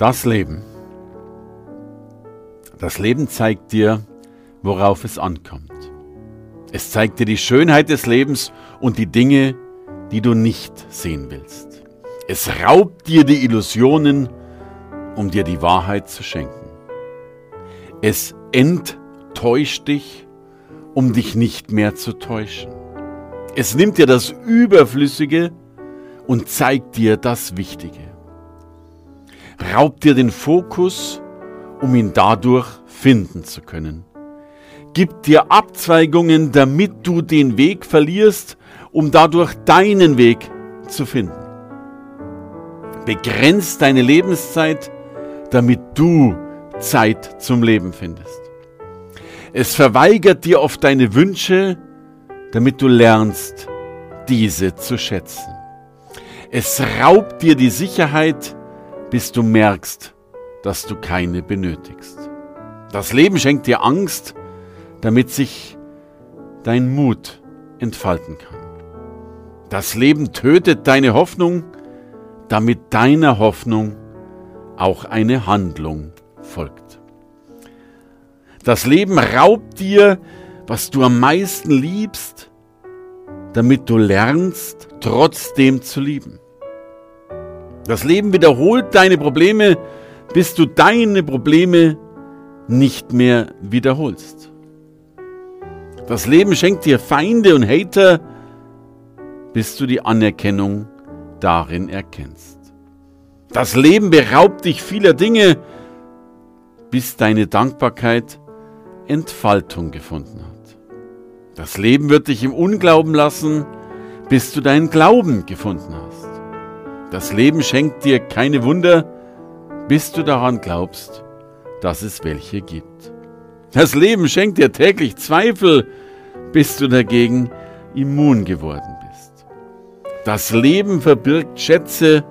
Das Leben. Das Leben zeigt dir, worauf es ankommt. Es zeigt dir die Schönheit des Lebens und die Dinge, die du nicht sehen willst. Es raubt dir die Illusionen, um dir die Wahrheit zu schenken. Es enttäuscht dich, um dich nicht mehr zu täuschen. Es nimmt dir das Überflüssige und zeigt dir das Wichtige raubt dir den Fokus, um ihn dadurch finden zu können. Gibt dir Abzweigungen, damit du den Weg verlierst, um dadurch deinen Weg zu finden. Begrenzt deine Lebenszeit, damit du Zeit zum Leben findest. Es verweigert dir oft deine Wünsche, damit du lernst, diese zu schätzen. Es raubt dir die Sicherheit, bis du merkst, dass du keine benötigst. Das Leben schenkt dir Angst, damit sich dein Mut entfalten kann. Das Leben tötet deine Hoffnung, damit deiner Hoffnung auch eine Handlung folgt. Das Leben raubt dir, was du am meisten liebst, damit du lernst, trotzdem zu lieben. Das Leben wiederholt deine Probleme, bis du deine Probleme nicht mehr wiederholst. Das Leben schenkt dir Feinde und Hater, bis du die Anerkennung darin erkennst. Das Leben beraubt dich vieler Dinge, bis deine Dankbarkeit Entfaltung gefunden hat. Das Leben wird dich im Unglauben lassen, bis du deinen Glauben gefunden hast. Das Leben schenkt dir keine Wunder, bis du daran glaubst, dass es welche gibt. Das Leben schenkt dir täglich Zweifel, bis du dagegen immun geworden bist. Das Leben verbirgt Schätze,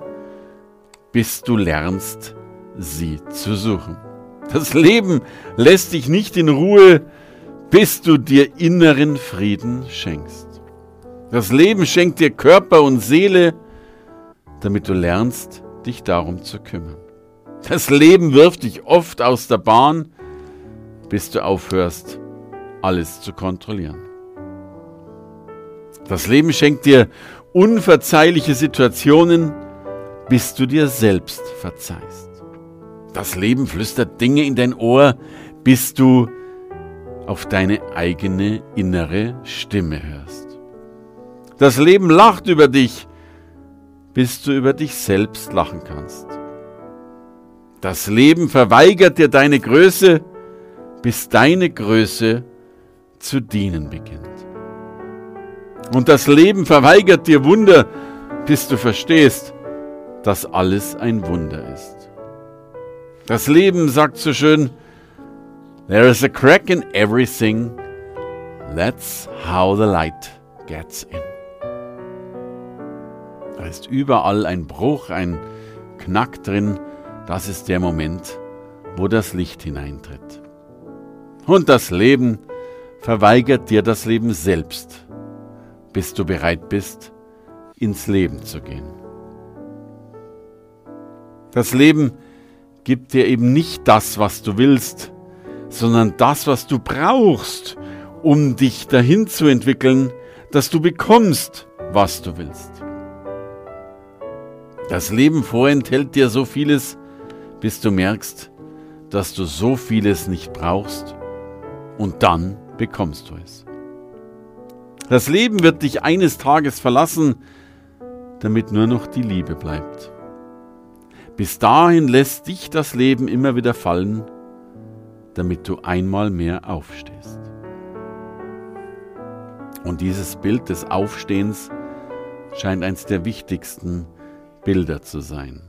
bis du lernst, sie zu suchen. Das Leben lässt dich nicht in Ruhe, bis du dir inneren Frieden schenkst. Das Leben schenkt dir Körper und Seele, damit du lernst, dich darum zu kümmern. Das Leben wirft dich oft aus der Bahn, bis du aufhörst, alles zu kontrollieren. Das Leben schenkt dir unverzeihliche Situationen, bis du dir selbst verzeihst. Das Leben flüstert Dinge in dein Ohr, bis du auf deine eigene innere Stimme hörst. Das Leben lacht über dich, bis du über dich selbst lachen kannst. Das Leben verweigert dir deine Größe, bis deine Größe zu dienen beginnt. Und das Leben verweigert dir Wunder, bis du verstehst, dass alles ein Wunder ist. Das Leben sagt so schön, There is a crack in everything. That's how the light gets in. Da ist überall ein Bruch, ein Knack drin. Das ist der Moment, wo das Licht hineintritt. Und das Leben verweigert dir das Leben selbst, bis du bereit bist, ins Leben zu gehen. Das Leben gibt dir eben nicht das, was du willst, sondern das, was du brauchst, um dich dahin zu entwickeln, dass du bekommst, was du willst. Das Leben vorenthält dir so vieles, bis du merkst, dass du so vieles nicht brauchst und dann bekommst du es. Das Leben wird dich eines Tages verlassen, damit nur noch die Liebe bleibt. Bis dahin lässt dich das Leben immer wieder fallen, damit du einmal mehr aufstehst. Und dieses Bild des Aufstehens scheint eins der wichtigsten Bilder zu sein.